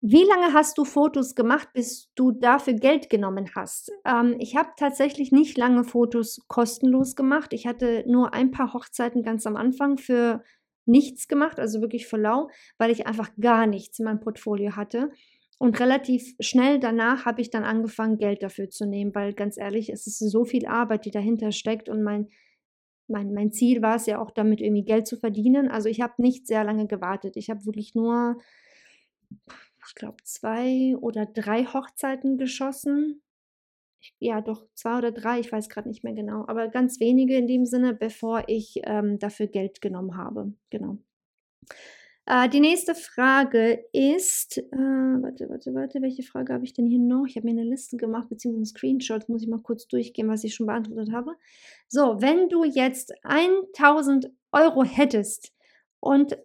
Wie lange hast du Fotos gemacht, bis du dafür Geld genommen hast? Ähm, ich habe tatsächlich nicht lange Fotos kostenlos gemacht. Ich hatte nur ein paar Hochzeiten ganz am Anfang für nichts gemacht, also wirklich für lau, weil ich einfach gar nichts in meinem Portfolio hatte. Und relativ schnell danach habe ich dann angefangen, Geld dafür zu nehmen, weil ganz ehrlich, es ist so viel Arbeit, die dahinter steckt und mein, mein, mein Ziel war es ja auch damit irgendwie Geld zu verdienen. Also ich habe nicht sehr lange gewartet. Ich habe wirklich nur, ich glaube, zwei oder drei Hochzeiten geschossen ja doch zwei oder drei, ich weiß gerade nicht mehr genau, aber ganz wenige in dem Sinne, bevor ich ähm, dafür Geld genommen habe. Genau. Äh, die nächste Frage ist, äh, warte, warte, warte, welche Frage habe ich denn hier noch? Ich habe mir eine Liste gemacht, beziehungsweise einen Screenshot, muss ich mal kurz durchgehen, was ich schon beantwortet habe. So, wenn du jetzt 1000 Euro hättest und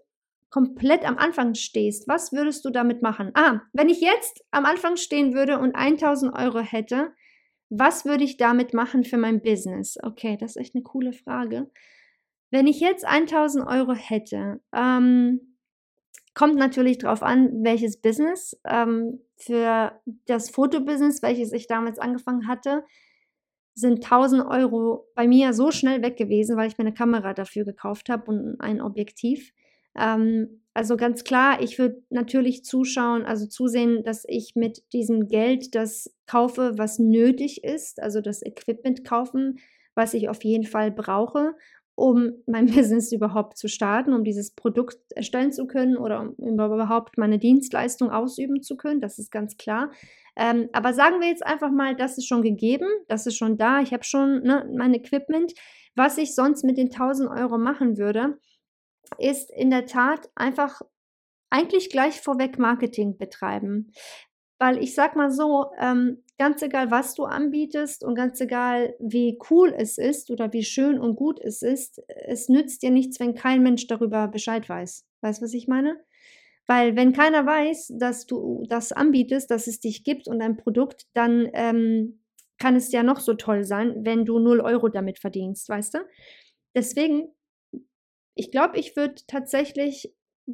komplett am Anfang stehst, was würdest du damit machen? Ah, wenn ich jetzt am Anfang stehen würde und 1000 Euro hätte, was würde ich damit machen für mein Business? Okay, das ist echt eine coole Frage. Wenn ich jetzt 1000 Euro hätte, ähm, kommt natürlich darauf an, welches Business. Ähm, für das Fotobusiness, welches ich damals angefangen hatte, sind 1000 Euro bei mir so schnell weg gewesen, weil ich mir eine Kamera dafür gekauft habe und ein Objektiv. Ähm, also ganz klar, ich würde natürlich zuschauen, also zusehen, dass ich mit diesem Geld das kaufe, was nötig ist, also das Equipment kaufen, was ich auf jeden Fall brauche, um mein Business überhaupt zu starten, um dieses Produkt erstellen zu können oder um überhaupt meine Dienstleistung ausüben zu können. Das ist ganz klar. Ähm, aber sagen wir jetzt einfach mal, das ist schon gegeben, das ist schon da, ich habe schon ne, mein Equipment. Was ich sonst mit den 1000 Euro machen würde, ist in der Tat einfach eigentlich gleich vorweg Marketing betreiben. Weil ich sag mal so, ähm, ganz egal, was du anbietest und ganz egal, wie cool es ist oder wie schön und gut es ist, es nützt dir nichts, wenn kein Mensch darüber Bescheid weiß. Weißt du, was ich meine? Weil wenn keiner weiß, dass du das anbietest, dass es dich gibt und ein Produkt, dann ähm, kann es ja noch so toll sein, wenn du 0 Euro damit verdienst, weißt du? Deswegen ich glaube, ich würde tatsächlich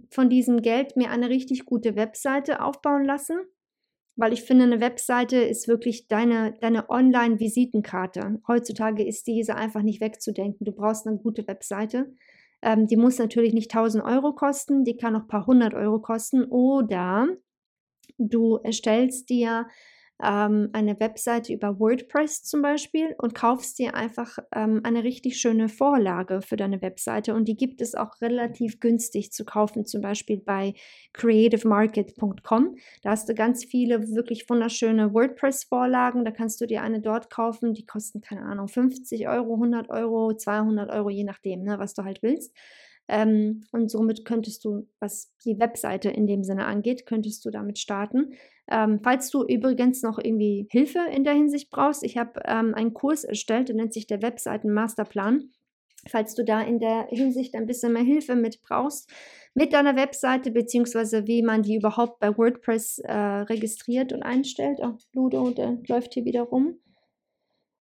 von diesem Geld mir eine richtig gute Webseite aufbauen lassen, weil ich finde, eine Webseite ist wirklich deine, deine Online-Visitenkarte. Heutzutage ist diese einfach nicht wegzudenken. Du brauchst eine gute Webseite. Ähm, die muss natürlich nicht 1000 Euro kosten, die kann auch ein paar hundert Euro kosten. Oder du erstellst dir ähm, eine Webseite über WordPress zum Beispiel und kaufst dir einfach ähm, eine richtig schöne Vorlage für deine Webseite und die gibt es auch relativ günstig zu kaufen, zum Beispiel bei creativemarket.com. Da hast du ganz viele wirklich wunderschöne WordPress-Vorlagen, da kannst du dir eine dort kaufen, die kosten, keine Ahnung, 50 Euro, 100 Euro, 200 Euro, je nachdem, ne, was du halt willst. Ähm, und somit könntest du, was die Webseite in dem Sinne angeht, könntest du damit starten. Ähm, falls du übrigens noch irgendwie Hilfe in der Hinsicht brauchst, ich habe ähm, einen Kurs erstellt, der nennt sich der Webseiten-Masterplan. Falls du da in der Hinsicht ein bisschen mehr Hilfe mit brauchst, mit deiner Webseite, beziehungsweise wie man die überhaupt bei WordPress äh, registriert und einstellt. Oh, Ludo, der läuft hier wieder rum.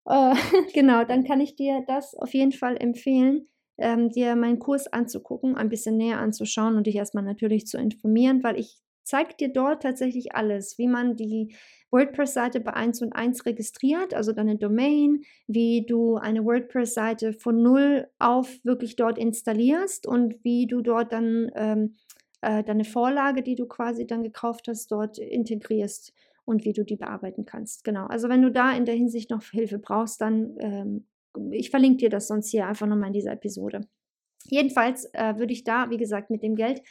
Äh, genau, dann kann ich dir das auf jeden Fall empfehlen ähm, dir meinen Kurs anzugucken, ein bisschen näher anzuschauen und dich erstmal natürlich zu informieren, weil ich zeige dir dort tatsächlich alles, wie man die WordPress-Seite bei 1 und 1 registriert, also deine Domain, wie du eine WordPress-Seite von null auf wirklich dort installierst und wie du dort dann ähm, äh, deine Vorlage, die du quasi dann gekauft hast, dort integrierst und wie du die bearbeiten kannst. Genau. Also wenn du da in der Hinsicht noch Hilfe brauchst, dann ähm, ich verlinke dir das sonst hier einfach nochmal in dieser Episode. Jedenfalls äh, würde ich da, wie gesagt, mit dem Geld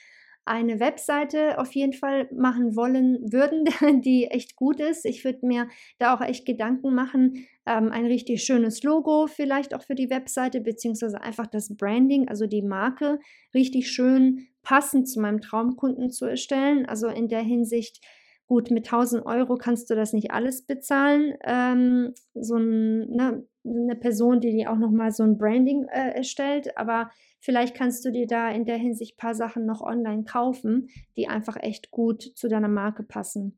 eine Webseite auf jeden Fall machen wollen würden, die echt gut ist. Ich würde mir da auch echt Gedanken machen, ähm, ein richtig schönes Logo vielleicht auch für die Webseite, beziehungsweise einfach das Branding, also die Marke, richtig schön passend zu meinem Traumkunden zu erstellen. Also in der Hinsicht, gut, mit 1000 Euro kannst du das nicht alles bezahlen. Ähm, so ein, ne, eine Person, die dir auch nochmal so ein Branding äh, erstellt, aber vielleicht kannst du dir da in der Hinsicht ein paar Sachen noch online kaufen, die einfach echt gut zu deiner Marke passen.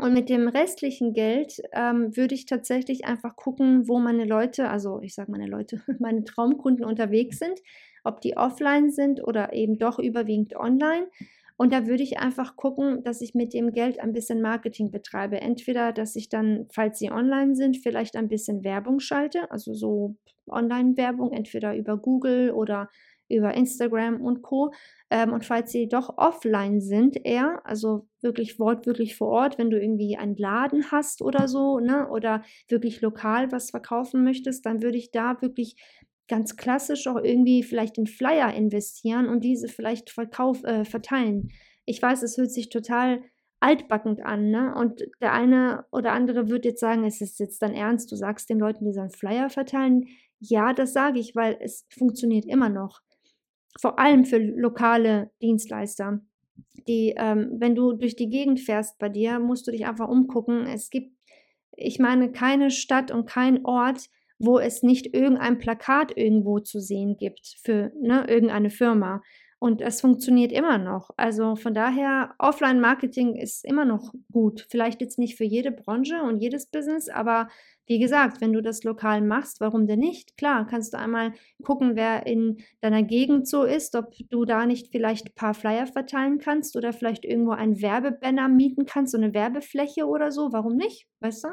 Und mit dem restlichen Geld ähm, würde ich tatsächlich einfach gucken, wo meine Leute, also ich sage meine Leute, meine Traumkunden unterwegs sind, ob die offline sind oder eben doch überwiegend online und da würde ich einfach gucken, dass ich mit dem Geld ein bisschen Marketing betreibe. Entweder, dass ich dann, falls sie online sind, vielleicht ein bisschen Werbung schalte, also so Online-Werbung, entweder über Google oder über Instagram und Co. Ähm, und falls sie doch offline sind, eher, also wirklich wortwörtlich vor Ort, wenn du irgendwie einen Laden hast oder so, ne, oder wirklich lokal was verkaufen möchtest, dann würde ich da wirklich ganz klassisch auch irgendwie vielleicht in Flyer investieren und diese vielleicht verkauf, äh, verteilen. Ich weiß, es hört sich total altbackend an, ne? Und der eine oder andere wird jetzt sagen, es ist jetzt dann ernst, du sagst den Leuten, die sollen Flyer verteilen. Ja, das sage ich, weil es funktioniert immer noch. vor allem für lokale Dienstleister. Die, ähm, wenn du durch die Gegend fährst bei dir, musst du dich einfach umgucken. Es gibt, ich meine, keine Stadt und kein Ort, wo es nicht irgendein Plakat irgendwo zu sehen gibt für ne, irgendeine Firma. Und es funktioniert immer noch. Also von daher, Offline-Marketing ist immer noch gut. Vielleicht jetzt nicht für jede Branche und jedes Business, aber wie gesagt, wenn du das lokal machst, warum denn nicht? Klar, kannst du einmal gucken, wer in deiner Gegend so ist, ob du da nicht vielleicht ein paar Flyer verteilen kannst oder vielleicht irgendwo ein Werbebanner mieten kannst, so eine Werbefläche oder so. Warum nicht? Weißt du?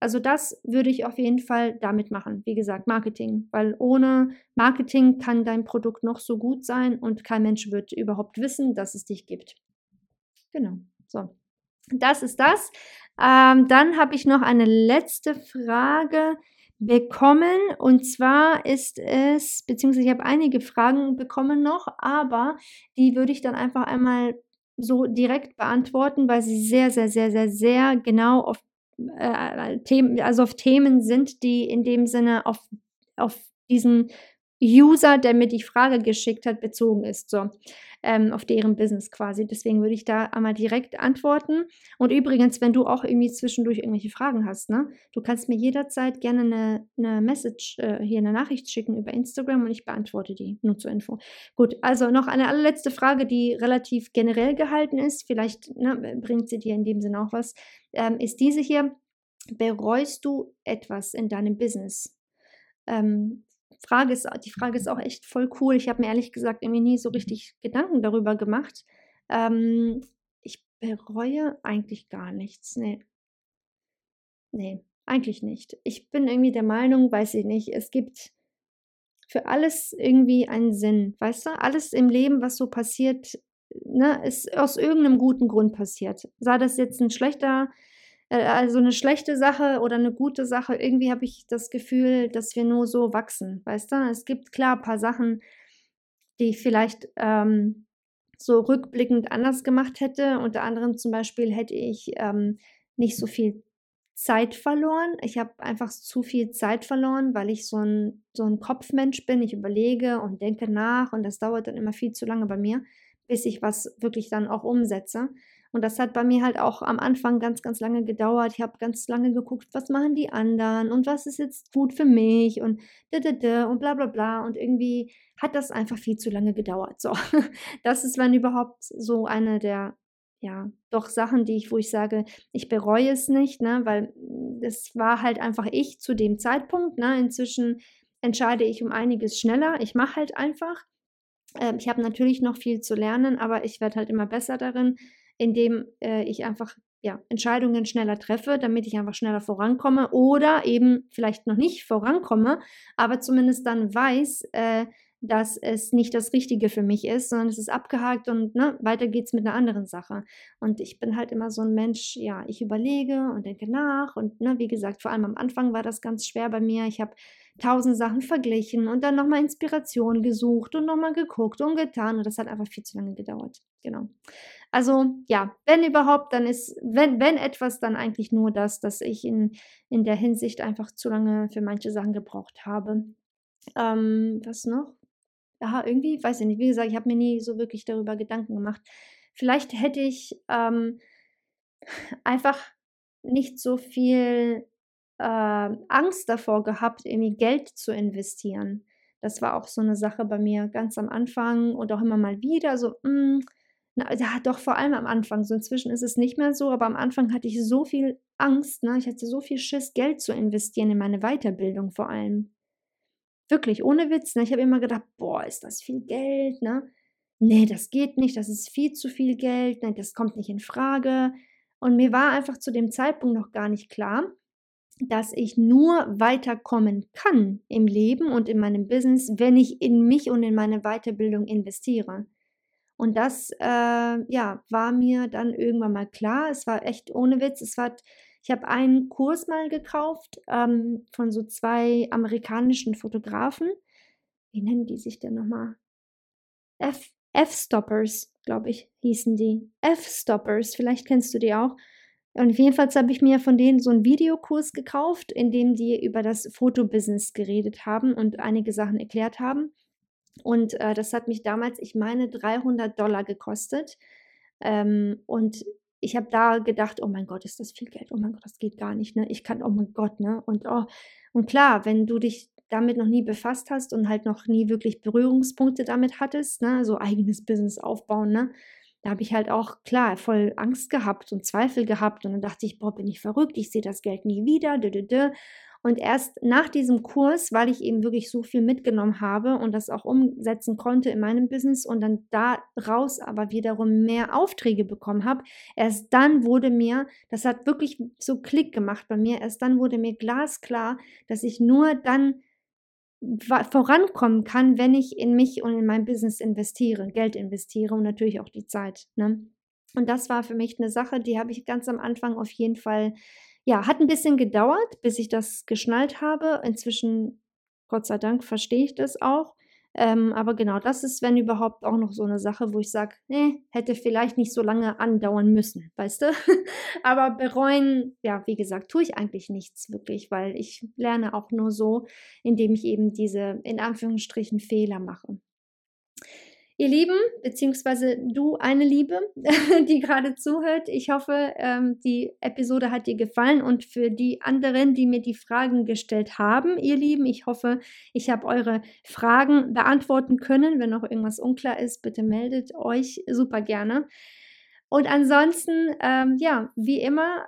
Also das würde ich auf jeden Fall damit machen. Wie gesagt, Marketing. Weil ohne Marketing kann dein Produkt noch so gut sein und kein Mensch wird überhaupt wissen, dass es dich gibt. Genau. So. Das ist das. Ähm, dann habe ich noch eine letzte Frage bekommen und zwar ist es, beziehungsweise ich habe einige Fragen bekommen noch, aber die würde ich dann einfach einmal so direkt beantworten, weil sie sehr, sehr, sehr, sehr, sehr genau auf äh, Themen, also auf Themen sind, die in dem Sinne auf, auf diesen User, der mir die Frage geschickt hat, bezogen ist, so ähm, auf deren Business quasi. Deswegen würde ich da einmal direkt antworten. Und übrigens, wenn du auch irgendwie zwischendurch irgendwelche Fragen hast, ne, du kannst mir jederzeit gerne eine, eine Message, äh, hier eine Nachricht schicken über Instagram und ich beantworte die. Nur zur Info. Gut, also noch eine allerletzte Frage, die relativ generell gehalten ist. Vielleicht ne, bringt sie dir in dem Sinne auch was. Ähm, ist diese hier: Bereust du etwas in deinem Business? Ähm, Frage ist, die Frage ist auch echt voll cool. Ich habe mir ehrlich gesagt irgendwie nie so richtig Gedanken darüber gemacht. Ähm, ich bereue eigentlich gar nichts. Nee. Nee, eigentlich nicht. Ich bin irgendwie der Meinung, weiß ich nicht, es gibt für alles irgendwie einen Sinn. Weißt du, alles im Leben, was so passiert, ne, ist aus irgendeinem guten Grund passiert. Sei das jetzt ein schlechter also eine schlechte Sache oder eine gute Sache, irgendwie habe ich das Gefühl, dass wir nur so wachsen, weißt du? Es gibt klar ein paar Sachen, die ich vielleicht ähm, so rückblickend anders gemacht hätte. Unter anderem zum Beispiel hätte ich ähm, nicht so viel Zeit verloren. Ich habe einfach zu viel Zeit verloren, weil ich so ein, so ein Kopfmensch bin. Ich überlege und denke nach und das dauert dann immer viel zu lange bei mir, bis ich was wirklich dann auch umsetze. Und das hat bei mir halt auch am Anfang ganz, ganz lange gedauert. Ich habe ganz lange geguckt, was machen die anderen und was ist jetzt gut für mich und und bla bla bla. Und irgendwie hat das einfach viel zu lange gedauert. So, das ist, wenn überhaupt, so eine der, ja, doch Sachen, die ich, wo ich sage, ich bereue es nicht, ne, weil das war halt einfach ich zu dem Zeitpunkt. Ne? Inzwischen entscheide ich um einiges schneller. Ich mache halt einfach. Ähm, ich habe natürlich noch viel zu lernen, aber ich werde halt immer besser darin indem äh, ich einfach ja, Entscheidungen schneller treffe, damit ich einfach schneller vorankomme oder eben vielleicht noch nicht vorankomme, aber zumindest dann weiß, äh, dass es nicht das Richtige für mich ist, sondern es ist abgehakt und ne, weiter geht's mit einer anderen Sache. Und ich bin halt immer so ein Mensch, ja, ich überlege und denke nach und ne, wie gesagt, vor allem am Anfang war das ganz schwer bei mir. Ich habe tausend Sachen verglichen und dann nochmal Inspiration gesucht und nochmal geguckt und getan und das hat einfach viel zu lange gedauert. Genau. Also ja, wenn überhaupt, dann ist, wenn, wenn etwas, dann eigentlich nur das, dass ich in, in der Hinsicht einfach zu lange für manche Sachen gebraucht habe. Ähm, was noch? Ja, irgendwie, weiß ich nicht. Wie gesagt, ich habe mir nie so wirklich darüber Gedanken gemacht. Vielleicht hätte ich ähm, einfach nicht so viel äh, Angst davor gehabt, irgendwie Geld zu investieren. Das war auch so eine Sache bei mir ganz am Anfang und auch immer mal wieder so, mh, hm, na, ja, doch vor allem am Anfang. So inzwischen ist es nicht mehr so, aber am Anfang hatte ich so viel Angst, ne? Ich hatte so viel Schiss, Geld zu investieren in meine Weiterbildung vor allem. Wirklich, ohne Witz. Ne? Ich habe immer gedacht, boah, ist das viel Geld, ne? Nee, das geht nicht, das ist viel zu viel Geld, ne, das kommt nicht in Frage. Und mir war einfach zu dem Zeitpunkt noch gar nicht klar, dass ich nur weiterkommen kann im Leben und in meinem Business, wenn ich in mich und in meine Weiterbildung investiere. Und das, äh, ja, war mir dann irgendwann mal klar. Es war echt ohne Witz. Es war, ich habe einen Kurs mal gekauft ähm, von so zwei amerikanischen Fotografen. Wie nennen die sich denn nochmal? F, F-Stoppers, glaube ich, hießen die. F-Stoppers, vielleicht kennst du die auch. Und jedenfalls habe ich mir von denen so einen Videokurs gekauft, in dem die über das Fotobusiness geredet haben und einige Sachen erklärt haben. Und äh, das hat mich damals, ich meine, 300 Dollar gekostet. Ähm, und ich habe da gedacht, oh mein Gott, ist das viel Geld, oh mein Gott, das geht gar nicht, ne? Ich kann, oh mein Gott, ne? Und, oh, und klar, wenn du dich damit noch nie befasst hast und halt noch nie wirklich Berührungspunkte damit hattest, ne, so eigenes Business aufbauen, ne, da habe ich halt auch, klar, voll Angst gehabt und Zweifel gehabt und dann dachte ich, boah, bin ich verrückt, ich sehe das Geld nie wieder, dü, dü, dü. Und erst nach diesem Kurs, weil ich eben wirklich so viel mitgenommen habe und das auch umsetzen konnte in meinem Business und dann daraus aber wiederum mehr Aufträge bekommen habe, erst dann wurde mir, das hat wirklich so Klick gemacht bei mir, erst dann wurde mir glasklar, dass ich nur dann vorankommen kann, wenn ich in mich und in mein Business investiere, Geld investiere und natürlich auch die Zeit. Ne? Und das war für mich eine Sache, die habe ich ganz am Anfang auf jeden Fall ja, hat ein bisschen gedauert, bis ich das geschnallt habe. Inzwischen, Gott sei Dank, verstehe ich das auch. Ähm, aber genau, das ist, wenn überhaupt, auch noch so eine Sache, wo ich sage, nee, hätte vielleicht nicht so lange andauern müssen, weißt du? aber bereuen, ja, wie gesagt, tue ich eigentlich nichts wirklich, weil ich lerne auch nur so, indem ich eben diese, in Anführungsstrichen, Fehler mache. Ihr Lieben, beziehungsweise du eine Liebe, die gerade zuhört. Ich hoffe, ähm, die Episode hat dir gefallen und für die anderen, die mir die Fragen gestellt haben, ihr Lieben, ich hoffe, ich habe eure Fragen beantworten können. Wenn noch irgendwas unklar ist, bitte meldet euch super gerne. Und ansonsten, ähm, ja, wie immer,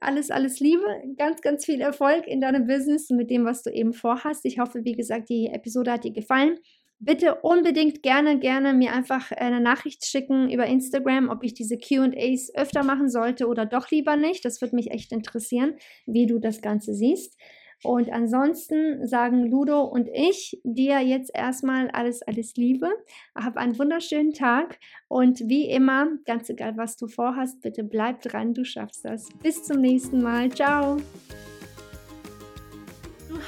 alles, alles Liebe, ganz, ganz viel Erfolg in deinem Business und mit dem, was du eben vorhast. Ich hoffe, wie gesagt, die Episode hat dir gefallen bitte unbedingt gerne, gerne mir einfach eine Nachricht schicken über Instagram, ob ich diese QAs öfter machen sollte oder doch lieber nicht. Das würde mich echt interessieren, wie du das Ganze siehst. Und ansonsten sagen Ludo und ich dir jetzt erstmal alles, alles Liebe. Hab einen wunderschönen Tag und wie immer, ganz egal, was du vorhast, bitte bleib dran, du schaffst das. Bis zum nächsten Mal. Ciao